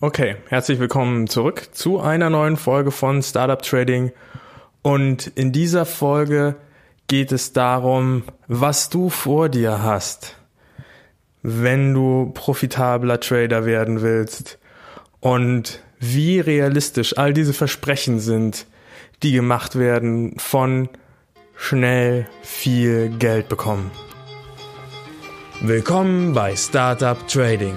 Okay, herzlich willkommen zurück zu einer neuen Folge von Startup Trading. Und in dieser Folge geht es darum, was du vor dir hast, wenn du profitabler Trader werden willst und wie realistisch all diese Versprechen sind, die gemacht werden von schnell viel Geld bekommen. Willkommen bei Startup Trading,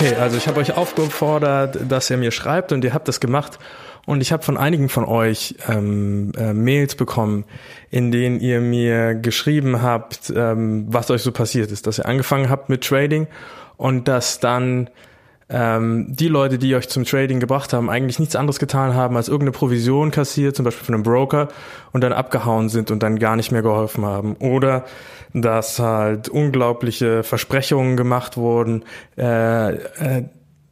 Okay, also ich habe euch aufgefordert, dass ihr mir schreibt und ihr habt das gemacht. Und ich habe von einigen von euch ähm, äh, Mails bekommen, in denen ihr mir geschrieben habt, ähm, was euch so passiert ist, dass ihr angefangen habt mit Trading und dass dann ähm, die Leute, die euch zum Trading gebracht haben, eigentlich nichts anderes getan haben, als irgendeine Provision kassiert, zum Beispiel von einem Broker, und dann abgehauen sind und dann gar nicht mehr geholfen haben. Oder dass halt unglaubliche Versprechungen gemacht wurden, äh, äh,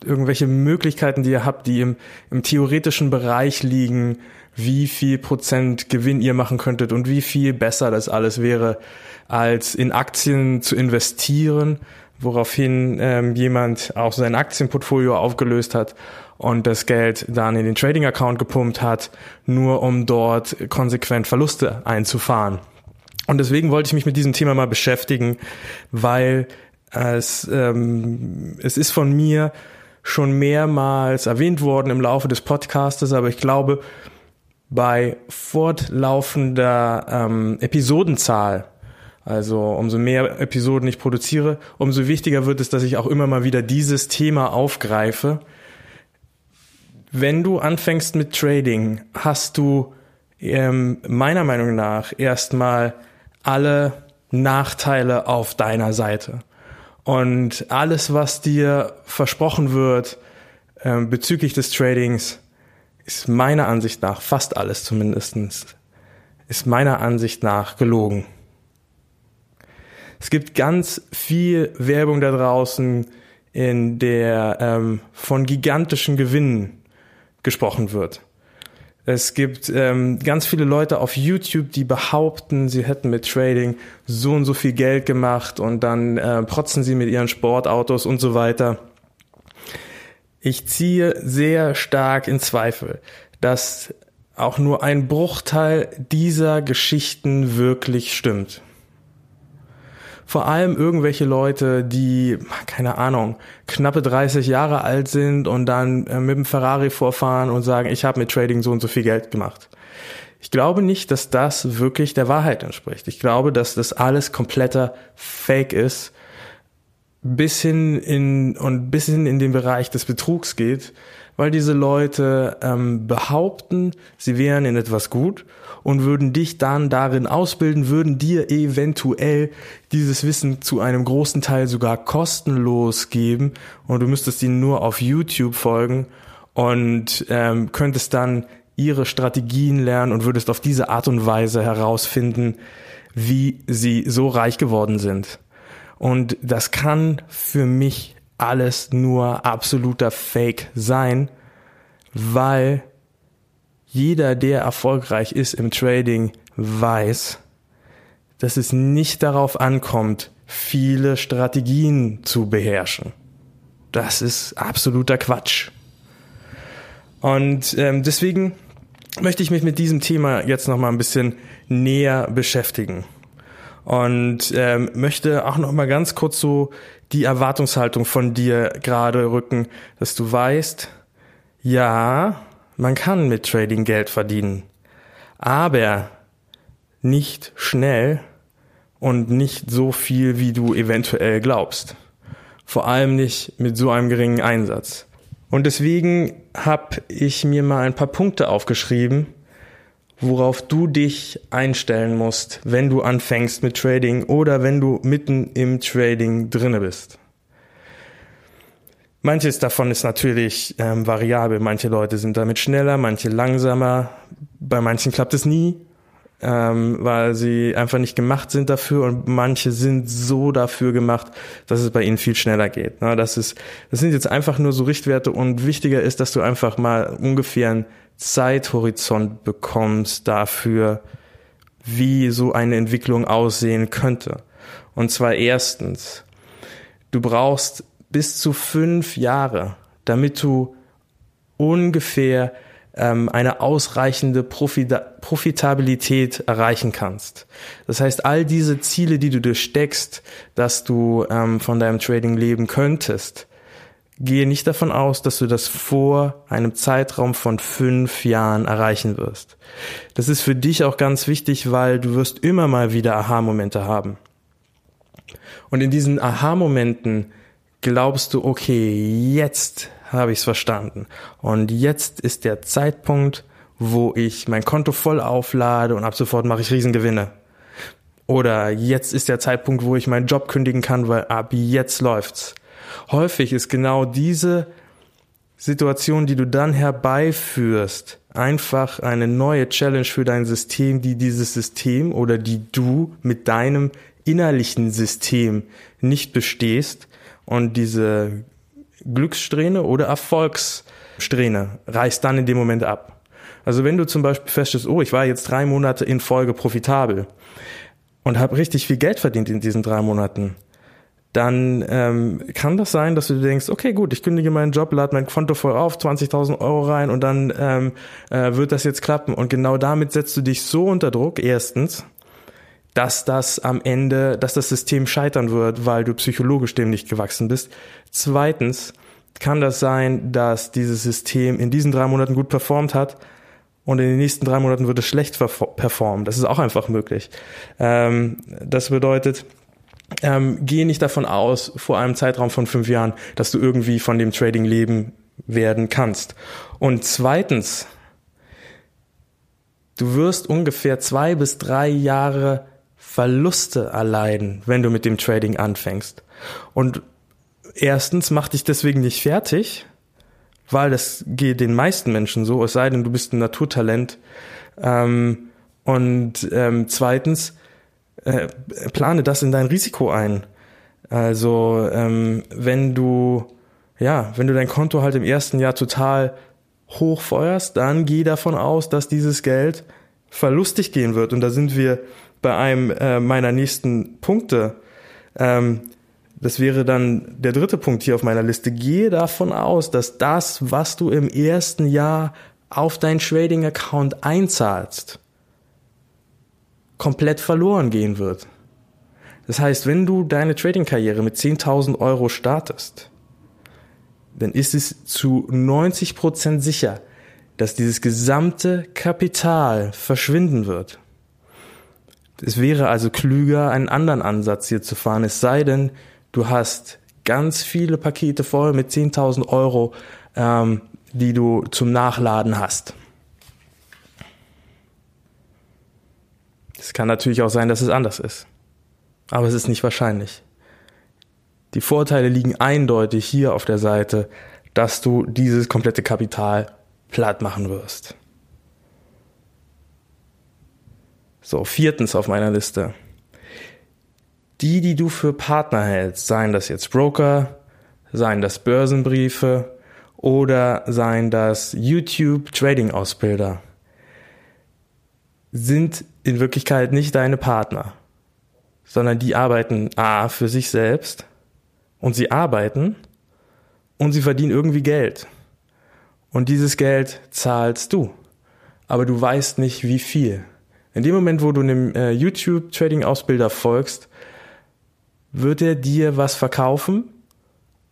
irgendwelche Möglichkeiten, die ihr habt, die im, im theoretischen Bereich liegen, wie viel Prozent Gewinn ihr machen könntet und wie viel besser das alles wäre, als in Aktien zu investieren woraufhin ähm, jemand auch sein Aktienportfolio aufgelöst hat und das Geld dann in den Trading-Account gepumpt hat, nur um dort konsequent Verluste einzufahren. Und deswegen wollte ich mich mit diesem Thema mal beschäftigen, weil es, ähm, es ist von mir schon mehrmals erwähnt worden im Laufe des Podcastes, aber ich glaube, bei fortlaufender ähm, Episodenzahl also umso mehr Episoden ich produziere, umso wichtiger wird es, dass ich auch immer mal wieder dieses Thema aufgreife. Wenn du anfängst mit Trading, hast du ähm, meiner Meinung nach erstmal alle Nachteile auf deiner Seite. Und alles, was dir versprochen wird äh, bezüglich des Tradings, ist meiner Ansicht nach, fast alles zumindestens, ist meiner Ansicht nach gelogen. Es gibt ganz viel Werbung da draußen, in der ähm, von gigantischen Gewinnen gesprochen wird. Es gibt ähm, ganz viele Leute auf YouTube, die behaupten, sie hätten mit Trading so und so viel Geld gemacht und dann äh, protzen sie mit ihren Sportautos und so weiter. Ich ziehe sehr stark in Zweifel, dass auch nur ein Bruchteil dieser Geschichten wirklich stimmt vor allem irgendwelche Leute, die, keine Ahnung, knappe 30 Jahre alt sind und dann äh, mit dem Ferrari vorfahren und sagen, ich habe mit Trading so und so viel Geld gemacht. Ich glaube nicht, dass das wirklich der Wahrheit entspricht. Ich glaube, dass das alles kompletter Fake ist, bis hin in und bis hin in den Bereich des Betrugs geht, weil diese Leute ähm, behaupten, sie wären in etwas gut und würden dich dann darin ausbilden, würden dir eventuell dieses Wissen zu einem großen Teil sogar kostenlos geben und du müsstest ihnen nur auf YouTube folgen und ähm, könntest dann ihre Strategien lernen und würdest auf diese Art und Weise herausfinden, wie sie so reich geworden sind. Und das kann für mich alles nur absoluter Fake sein, weil jeder, der erfolgreich ist im Trading, weiß, dass es nicht darauf ankommt, viele Strategien zu beherrschen. Das ist absoluter Quatsch. Und ähm, deswegen möchte ich mich mit diesem Thema jetzt noch mal ein bisschen näher beschäftigen und ähm, möchte auch noch mal ganz kurz so die Erwartungshaltung von dir gerade rücken, dass du weißt, ja, man kann mit Trading Geld verdienen. aber nicht schnell und nicht so viel, wie du eventuell glaubst. Vor allem nicht mit so einem geringen Einsatz. Und deswegen habe ich mir mal ein paar Punkte aufgeschrieben, worauf du dich einstellen musst, wenn du anfängst mit Trading oder wenn du mitten im Trading drinne bist. Manches davon ist natürlich ähm, variabel. Manche Leute sind damit schneller, manche langsamer. Bei manchen klappt es nie, ähm, weil sie einfach nicht gemacht sind dafür und manche sind so dafür gemacht, dass es bei ihnen viel schneller geht. Na, das ist, das sind jetzt einfach nur so Richtwerte und wichtiger ist, dass du einfach mal ungefähr einen Zeithorizont bekommst dafür, wie so eine Entwicklung aussehen könnte. Und zwar erstens, du brauchst bis zu fünf Jahre, damit du ungefähr ähm, eine ausreichende Profita Profitabilität erreichen kannst. Das heißt, all diese Ziele, die du dir steckst, dass du ähm, von deinem Trading leben könntest, gehe nicht davon aus, dass du das vor einem Zeitraum von fünf Jahren erreichen wirst. Das ist für dich auch ganz wichtig, weil du wirst immer mal wieder Aha-Momente haben. Und in diesen Aha-Momenten glaubst du, okay, jetzt habe ich es verstanden. Und jetzt ist der Zeitpunkt, wo ich mein Konto voll auflade und ab sofort mache ich Riesengewinne. Oder jetzt ist der Zeitpunkt, wo ich meinen Job kündigen kann, weil ab jetzt läuft's. Häufig ist genau diese Situation, die du dann herbeiführst, einfach eine neue Challenge für dein System, die dieses System oder die du mit deinem innerlichen System nicht bestehst und diese Glückssträhne oder Erfolgssträhne reißt dann in dem Moment ab. Also wenn du zum Beispiel feststellst, oh, ich war jetzt drei Monate in Folge profitabel und habe richtig viel Geld verdient in diesen drei Monaten, dann ähm, kann das sein, dass du denkst, okay, gut, ich kündige meinen Job, lade mein Konto voll auf, 20.000 Euro rein und dann ähm, äh, wird das jetzt klappen. Und genau damit setzt du dich so unter Druck, erstens, dass das am Ende, dass das System scheitern wird, weil du psychologisch dem nicht gewachsen bist. Zweitens kann das sein, dass dieses System in diesen drei Monaten gut performt hat und in den nächsten drei Monaten wird es schlecht performen. Das ist auch einfach möglich. Ähm, das bedeutet, ähm, gehe nicht davon aus, vor einem Zeitraum von fünf Jahren, dass du irgendwie von dem Trading leben werden kannst. Und zweitens, du wirst ungefähr zwei bis drei Jahre Verluste erleiden, wenn du mit dem Trading anfängst. Und erstens mach dich deswegen nicht fertig, weil das geht den meisten Menschen so, es sei denn, du bist ein Naturtalent. Ähm, und ähm, zweitens, äh, plane das in dein Risiko ein. Also ähm, wenn du ja, wenn du dein Konto halt im ersten Jahr total hochfeuerst, dann geh davon aus, dass dieses Geld verlustig gehen wird. Und da sind wir bei einem äh, meiner nächsten Punkte. Ähm, das wäre dann der dritte Punkt hier auf meiner Liste. Gehe davon aus, dass das, was du im ersten Jahr auf dein Trading-Account einzahlst, komplett verloren gehen wird. Das heißt, wenn du deine Trading-Karriere mit 10.000 Euro startest, dann ist es zu 90 Prozent sicher, dass dieses gesamte Kapital verschwinden wird. Es wäre also klüger, einen anderen Ansatz hier zu fahren, es sei denn, du hast ganz viele Pakete voll mit 10.000 Euro, ähm, die du zum Nachladen hast. Es kann natürlich auch sein, dass es anders ist. Aber es ist nicht wahrscheinlich. Die Vorteile liegen eindeutig hier auf der Seite, dass du dieses komplette Kapital platt machen wirst. So, viertens auf meiner Liste. Die, die du für Partner hältst, seien das jetzt Broker, seien das Börsenbriefe oder seien das YouTube Trading Ausbilder, sind in Wirklichkeit nicht deine Partner, sondern die arbeiten A für sich selbst und sie arbeiten und sie verdienen irgendwie Geld. Und dieses Geld zahlst du. Aber du weißt nicht, wie viel. In dem Moment, wo du einem äh, YouTube-Trading-Ausbilder folgst, wird er dir was verkaufen,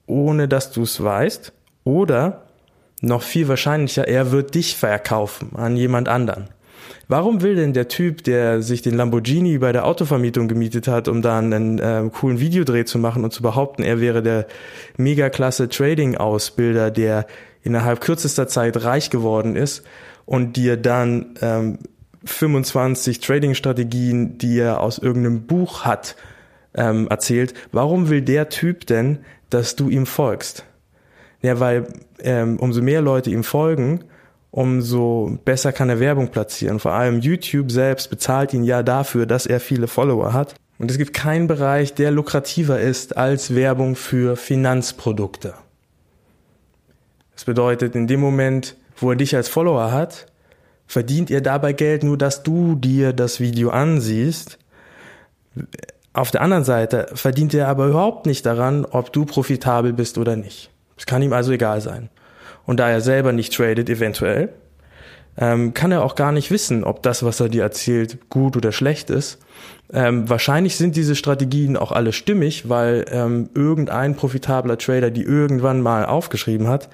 ohne dass du es weißt. Oder noch viel wahrscheinlicher, er wird dich verkaufen an jemand anderen. Warum will denn der Typ, der sich den Lamborghini bei der Autovermietung gemietet hat, um da einen äh, coolen Videodreh zu machen und zu behaupten, er wäre der megaklasse Trading-Ausbilder, der innerhalb kürzester Zeit reich geworden ist und dir dann ähm, 25 Trading-Strategien, die er aus irgendeinem Buch hat, ähm, erzählt. Warum will der Typ denn, dass du ihm folgst? Ja, weil ähm, umso mehr Leute ihm folgen, umso besser kann er Werbung platzieren. Vor allem YouTube selbst bezahlt ihn ja dafür, dass er viele Follower hat. Und es gibt keinen Bereich, der lukrativer ist als Werbung für Finanzprodukte. Das bedeutet, in dem Moment, wo er dich als Follower hat, verdient er dabei Geld, nur dass du dir das Video ansiehst. Auf der anderen Seite verdient er aber überhaupt nicht daran, ob du profitabel bist oder nicht. Es kann ihm also egal sein. Und da er selber nicht tradet, eventuell, ähm, kann er auch gar nicht wissen, ob das, was er dir erzählt, gut oder schlecht ist. Ähm, wahrscheinlich sind diese Strategien auch alle stimmig, weil ähm, irgendein profitabler Trader die irgendwann mal aufgeschrieben hat.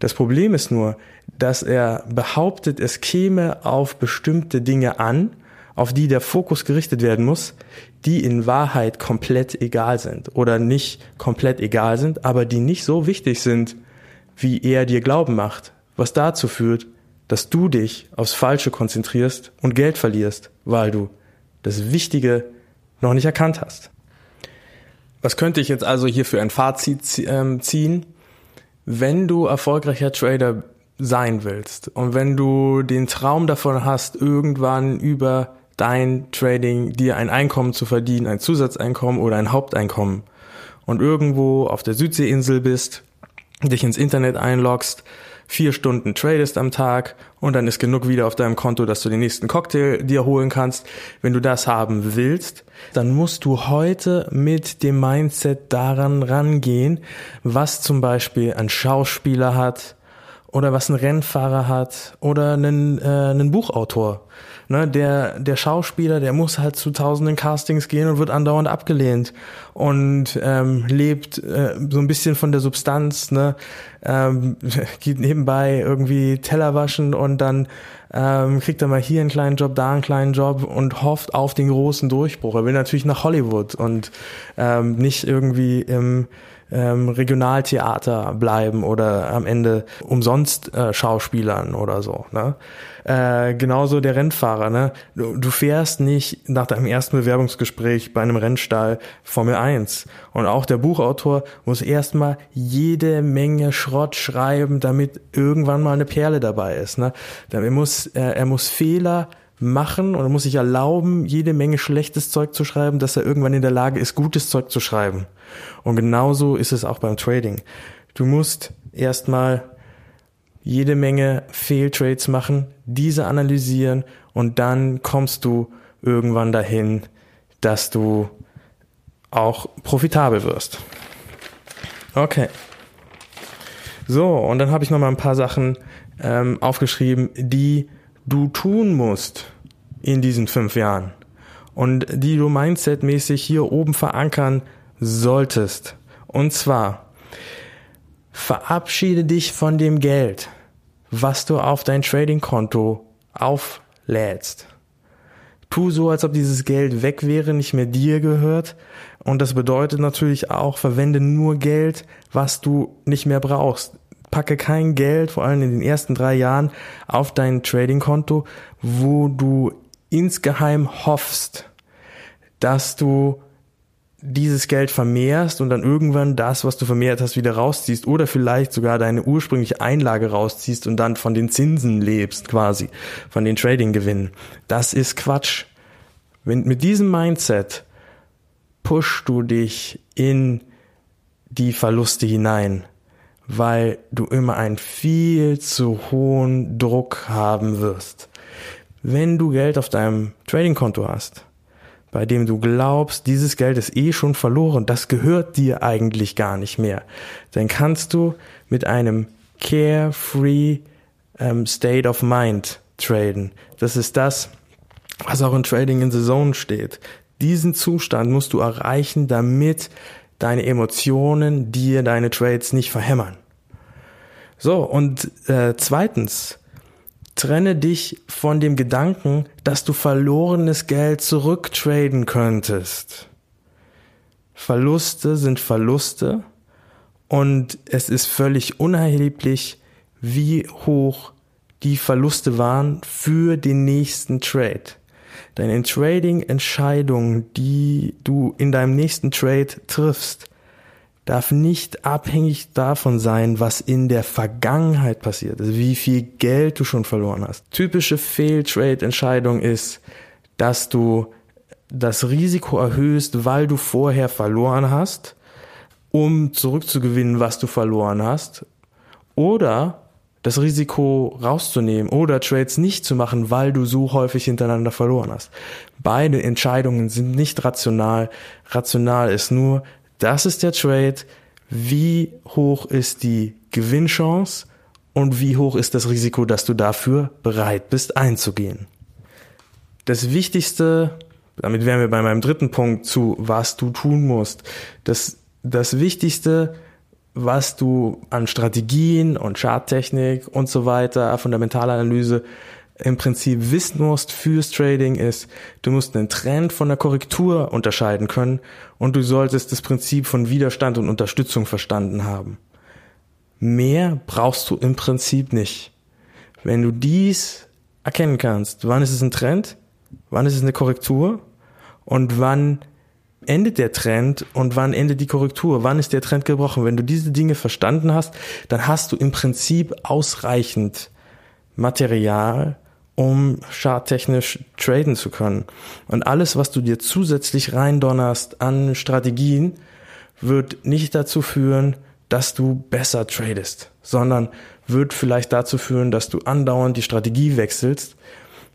Das Problem ist nur, dass er behauptet, es käme auf bestimmte Dinge an, auf die der Fokus gerichtet werden muss, die in Wahrheit komplett egal sind oder nicht komplett egal sind, aber die nicht so wichtig sind, wie er dir glauben macht, was dazu führt, dass du dich aufs Falsche konzentrierst und Geld verlierst, weil du das Wichtige noch nicht erkannt hast. Was könnte ich jetzt also hier für ein Fazit ähm, ziehen? Wenn du erfolgreicher Trader sein willst und wenn du den Traum davon hast, irgendwann über dein Trading dir ein Einkommen zu verdienen, ein Zusatzeinkommen oder ein Haupteinkommen und irgendwo auf der Südseeinsel bist, dich ins Internet einloggst, vier Stunden tradest am Tag und dann ist genug wieder auf deinem Konto, dass du den nächsten Cocktail dir holen kannst. Wenn du das haben willst, dann musst du heute mit dem Mindset daran rangehen, was zum Beispiel ein Schauspieler hat oder was ein Rennfahrer hat oder einen, äh, einen Buchautor. Ne, der, der Schauspieler, der muss halt zu tausenden Castings gehen und wird andauernd abgelehnt und ähm, lebt äh, so ein bisschen von der Substanz, ne, ähm, geht nebenbei irgendwie Teller waschen und dann ähm, kriegt er mal hier einen kleinen Job, da einen kleinen Job und hofft auf den großen Durchbruch. Er will natürlich nach Hollywood und ähm, nicht irgendwie im ähm, Regionaltheater bleiben oder am Ende umsonst äh, Schauspielern oder so. Ne? Äh, genauso der Rennfahrer. Ne? Du, du fährst nicht nach deinem ersten Bewerbungsgespräch bei einem Rennstall Formel 1. Und auch der Buchautor muss erstmal jede Menge Schrott schreiben, damit irgendwann mal eine Perle dabei ist. Ne? Er muss, äh, er muss Fehler machen und er muss sich erlauben, jede Menge schlechtes Zeug zu schreiben, dass er irgendwann in der Lage ist, gutes Zeug zu schreiben. Und genauso ist es auch beim Trading. Du musst erstmal jede Menge Fehltrades machen, diese analysieren und dann kommst du irgendwann dahin, dass du auch profitabel wirst. Okay. So, und dann habe ich noch mal ein paar Sachen ähm, aufgeschrieben, die du tun musst in diesen fünf Jahren und die du mindsetmäßig hier oben verankern solltest. Und zwar, verabschiede dich von dem Geld, was du auf dein Trading-Konto auflädst. Tu so, als ob dieses Geld weg wäre, nicht mehr dir gehört. Und das bedeutet natürlich auch, verwende nur Geld, was du nicht mehr brauchst. Packe kein Geld, vor allem in den ersten drei Jahren, auf dein Trading-Konto, wo du insgeheim hoffst, dass du dieses Geld vermehrst und dann irgendwann das, was du vermehrt hast, wieder rausziehst oder vielleicht sogar deine ursprüngliche Einlage rausziehst und dann von den Zinsen lebst quasi, von den Trading-Gewinnen. Das ist Quatsch. Wenn, mit diesem Mindset pushst du dich in die Verluste hinein, weil du immer einen viel zu hohen Druck haben wirst. Wenn du Geld auf deinem Trading-Konto hast, bei dem du glaubst, dieses Geld ist eh schon verloren, das gehört dir eigentlich gar nicht mehr, dann kannst du mit einem carefree ähm, State of Mind traden. Das ist das, was auch in Trading in the Zone steht. Diesen Zustand musst du erreichen, damit deine Emotionen dir deine Trades nicht verhämmern. So, und äh, zweitens, Trenne dich von dem Gedanken, dass du verlorenes Geld zurücktraden könntest. Verluste sind Verluste und es ist völlig unerheblich, wie hoch die Verluste waren für den nächsten Trade. Deine Trading-Entscheidung, die du in deinem nächsten Trade triffst, darf nicht abhängig davon sein, was in der Vergangenheit passiert ist, wie viel Geld du schon verloren hast. Typische Fail-Trade-Entscheidung ist, dass du das Risiko erhöhst, weil du vorher verloren hast, um zurückzugewinnen, was du verloren hast, oder das Risiko rauszunehmen oder Trades nicht zu machen, weil du so häufig hintereinander verloren hast. Beide Entscheidungen sind nicht rational. Rational ist nur, das ist der Trade, wie hoch ist die Gewinnchance und wie hoch ist das Risiko, dass du dafür bereit bist einzugehen. Das Wichtigste, damit wären wir bei meinem dritten Punkt zu, was du tun musst. Das, das Wichtigste, was du an Strategien und Charttechnik und so weiter, Fundamentalanalyse im Prinzip wissen musst fürs Trading ist, du musst einen Trend von der Korrektur unterscheiden können und du solltest das Prinzip von Widerstand und Unterstützung verstanden haben. Mehr brauchst du im Prinzip nicht. Wenn du dies erkennen kannst, wann ist es ein Trend, wann ist es eine Korrektur und wann endet der Trend und wann endet die Korrektur? Wann ist der Trend gebrochen? Wenn du diese Dinge verstanden hast, dann hast du im Prinzip ausreichend Material, um charttechnisch traden zu können. Und alles, was du dir zusätzlich reindonnerst an Strategien, wird nicht dazu führen, dass du besser tradest, sondern wird vielleicht dazu führen, dass du andauernd die Strategie wechselst.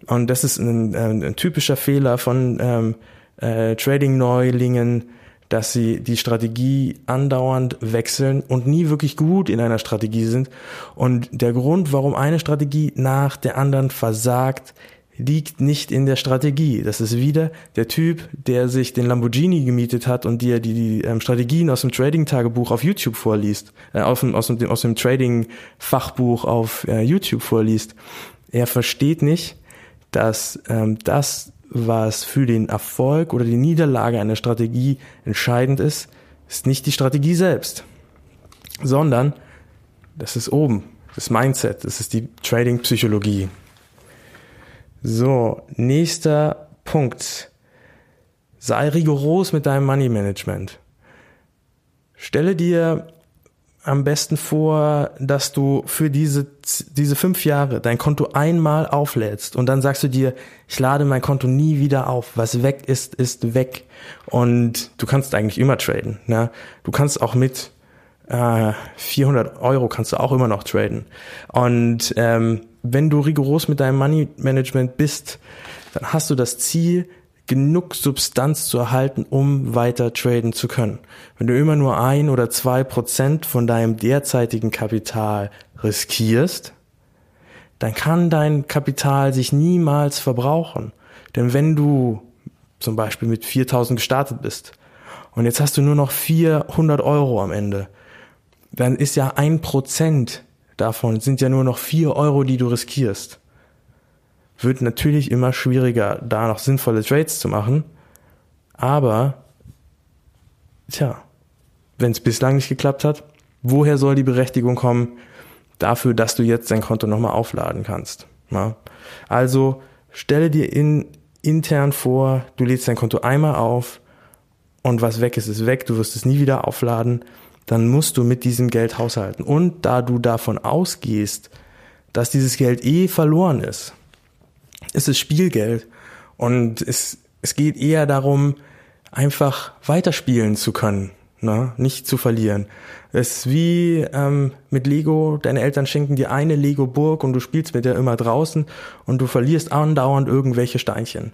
Und das ist ein, ein, ein typischer Fehler von ähm, äh, Trading-Neulingen, dass sie die Strategie andauernd wechseln und nie wirklich gut in einer Strategie sind. Und der Grund, warum eine Strategie nach der anderen versagt, liegt nicht in der Strategie. Das ist wieder der Typ, der sich den Lamborghini gemietet hat und dir die, die ähm, Strategien aus dem Trading-Tagebuch auf YouTube vorliest, äh, aus dem, aus dem, aus dem Trading-Fachbuch auf äh, YouTube vorliest. Er versteht nicht, dass ähm, das was für den Erfolg oder die Niederlage einer Strategie entscheidend ist, ist nicht die Strategie selbst, sondern das ist oben, das Mindset, das ist die Trading-Psychologie. So, nächster Punkt. Sei rigoros mit deinem Money Management. Stelle dir am besten vor, dass du für diese, diese fünf Jahre dein Konto einmal auflädst und dann sagst du dir, ich lade mein Konto nie wieder auf. Was weg ist, ist weg. Und du kannst eigentlich immer traden. Ne? Du kannst auch mit äh, 400 Euro kannst du auch immer noch traden. Und ähm, wenn du rigoros mit deinem Money Management bist, dann hast du das Ziel, genug Substanz zu erhalten, um weiter traden zu können. Wenn du immer nur ein oder zwei Prozent von deinem derzeitigen Kapital riskierst, dann kann dein Kapital sich niemals verbrauchen. Denn wenn du zum Beispiel mit 4000 gestartet bist und jetzt hast du nur noch 400 Euro am Ende, dann ist ja ein Prozent davon sind ja nur noch vier Euro, die du riskierst wird natürlich immer schwieriger, da noch sinnvolle Trades zu machen. Aber, tja, wenn es bislang nicht geklappt hat, woher soll die Berechtigung kommen dafür, dass du jetzt dein Konto nochmal aufladen kannst? Ja? Also stelle dir in, intern vor, du lädst dein Konto einmal auf und was weg ist, ist weg, du wirst es nie wieder aufladen, dann musst du mit diesem Geld haushalten. Und da du davon ausgehst, dass dieses Geld eh verloren ist, es ist Spielgeld und es, es geht eher darum, einfach weiterspielen zu können, ne? nicht zu verlieren. Es ist wie ähm, mit Lego, deine Eltern schenken dir eine Lego-Burg und du spielst mit der immer draußen und du verlierst andauernd irgendwelche Steinchen.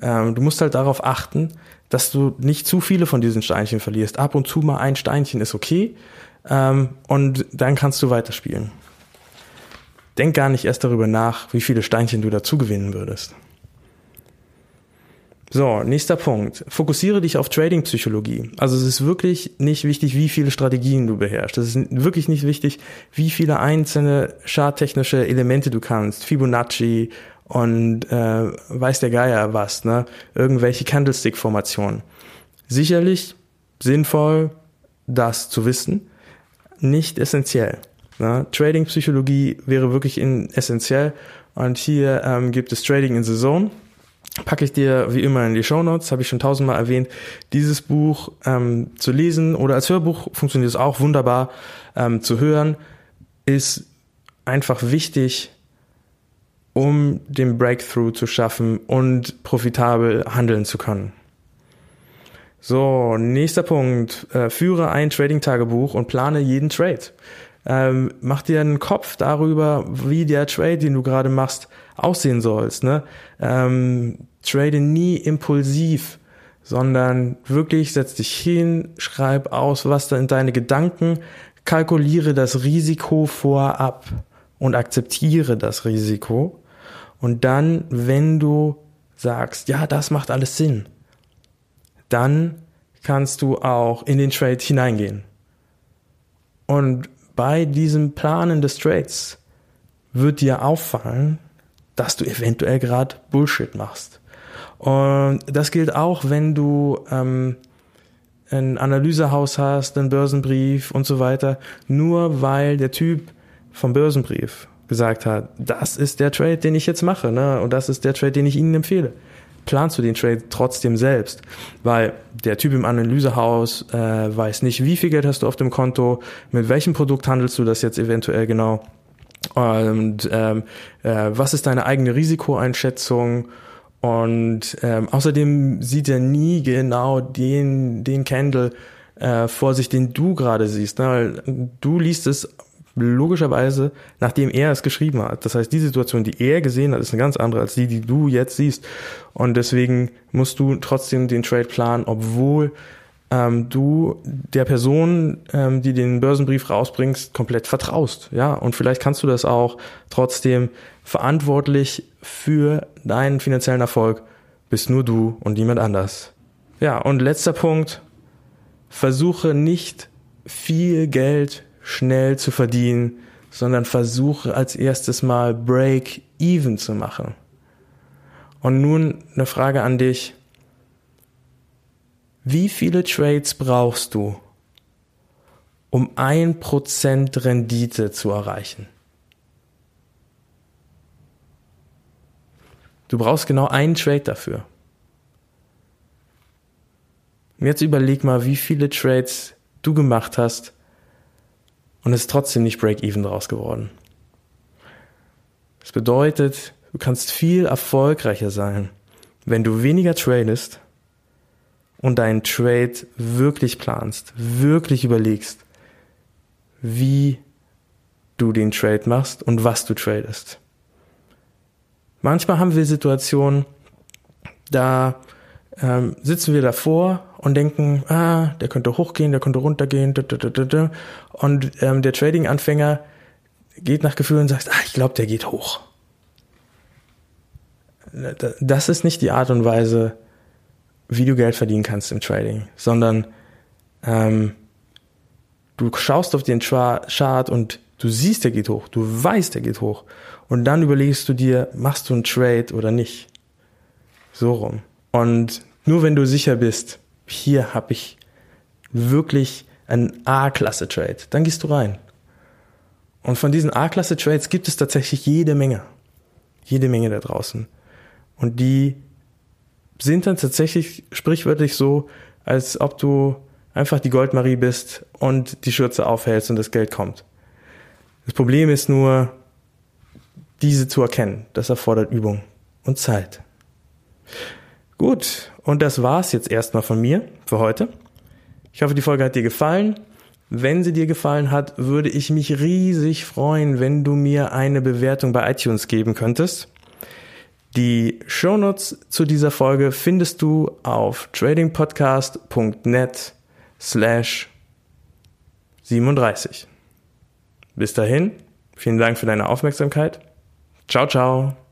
Ähm, du musst halt darauf achten, dass du nicht zu viele von diesen Steinchen verlierst. Ab und zu mal ein Steinchen ist okay ähm, und dann kannst du weiterspielen. Denk gar nicht erst darüber nach, wie viele Steinchen du dazu gewinnen würdest. So, nächster Punkt. Fokussiere dich auf Trading-Psychologie. Also es ist wirklich nicht wichtig, wie viele Strategien du beherrschst. Es ist wirklich nicht wichtig, wie viele einzelne charttechnische Elemente du kannst. Fibonacci und äh, weiß der Geier was, ne? Irgendwelche Candlestick-Formationen. Sicherlich sinnvoll, das zu wissen, nicht essentiell. Ne? Trading-Psychologie wäre wirklich in, essentiell. Und hier ähm, gibt es Trading in the Zone packe ich dir wie immer in die Show Notes, habe ich schon tausendmal erwähnt. Dieses Buch ähm, zu lesen oder als Hörbuch funktioniert es auch wunderbar ähm, zu hören, ist einfach wichtig, um den Breakthrough zu schaffen und profitabel handeln zu können. So, nächster Punkt. Äh, führe ein Trading-Tagebuch und plane jeden Trade. Ähm, mach dir einen Kopf darüber, wie der Trade, den du gerade machst, aussehen sollst. Ne? Ähm, trade nie impulsiv, sondern wirklich setz dich hin, schreib aus, was da in deine Gedanken, kalkuliere das Risiko vorab und akzeptiere das Risiko. Und dann, wenn du sagst, ja, das macht alles Sinn, dann kannst du auch in den Trade hineingehen. Und bei diesem Planen des Trades wird dir auffallen, dass du eventuell gerade Bullshit machst. Und das gilt auch, wenn du ähm, ein Analysehaus hast, einen Börsenbrief und so weiter, nur weil der Typ vom Börsenbrief gesagt hat, das ist der Trade, den ich jetzt mache, ne? Und das ist der Trade, den ich Ihnen empfehle. Planst du den Trade trotzdem selbst, weil der Typ im Analysehaus äh, weiß nicht, wie viel Geld hast du auf dem Konto, mit welchem Produkt handelst du das jetzt eventuell genau und ähm, äh, was ist deine eigene Risikoeinschätzung und ähm, außerdem sieht er nie genau den, den Candle äh, vor sich, den du gerade siehst. Ne? Du liest es logischerweise, nachdem er es geschrieben hat. Das heißt, die Situation, die er gesehen hat, ist eine ganz andere als die, die du jetzt siehst. Und deswegen musst du trotzdem den Trade planen, obwohl ähm, du der Person, ähm, die den Börsenbrief rausbringst, komplett vertraust. Ja, und vielleicht kannst du das auch trotzdem verantwortlich für deinen finanziellen Erfolg bist nur du und niemand anders. Ja, und letzter Punkt. Versuche nicht viel Geld schnell zu verdienen, sondern versuche als erstes mal Break even zu machen. Und nun eine Frage an dich. Wie viele Trades brauchst du, um ein Prozent Rendite zu erreichen? Du brauchst genau einen Trade dafür. Und jetzt überleg mal, wie viele Trades du gemacht hast und es ist trotzdem nicht Break-Even draus geworden. Das bedeutet, du kannst viel erfolgreicher sein, wenn du weniger tradest und deinen Trade wirklich planst, wirklich überlegst, wie du den Trade machst und was du tradest. Manchmal haben wir Situationen, da ähm, sitzen wir davor und denken, ah, der könnte hochgehen, der könnte runtergehen, und ähm, der Trading-Anfänger geht nach Gefühl und sagt, ah, ich glaube, der geht hoch. Das ist nicht die Art und Weise, wie du Geld verdienen kannst im Trading, sondern ähm, du schaust auf den Chart und du siehst, der geht hoch, du weißt, der geht hoch. Und dann überlegst du dir, machst du einen Trade oder nicht? So rum. Und nur wenn du sicher bist, hier habe ich wirklich einen A-Klasse-Trade, dann gehst du rein. Und von diesen A-Klasse-Trades gibt es tatsächlich jede Menge. Jede Menge da draußen. Und die sind dann tatsächlich sprichwörtlich so, als ob du einfach die Goldmarie bist und die Schürze aufhältst und das Geld kommt. Das Problem ist nur, diese zu erkennen. Das erfordert Übung und Zeit. Gut, und das war's jetzt erstmal von mir für heute. Ich hoffe, die Folge hat dir gefallen. Wenn sie dir gefallen hat, würde ich mich riesig freuen, wenn du mir eine Bewertung bei iTunes geben könntest. Die Shownotes zu dieser Folge findest du auf tradingpodcast.net slash 37. Bis dahin, vielen Dank für deine Aufmerksamkeit. Ciao, ciao.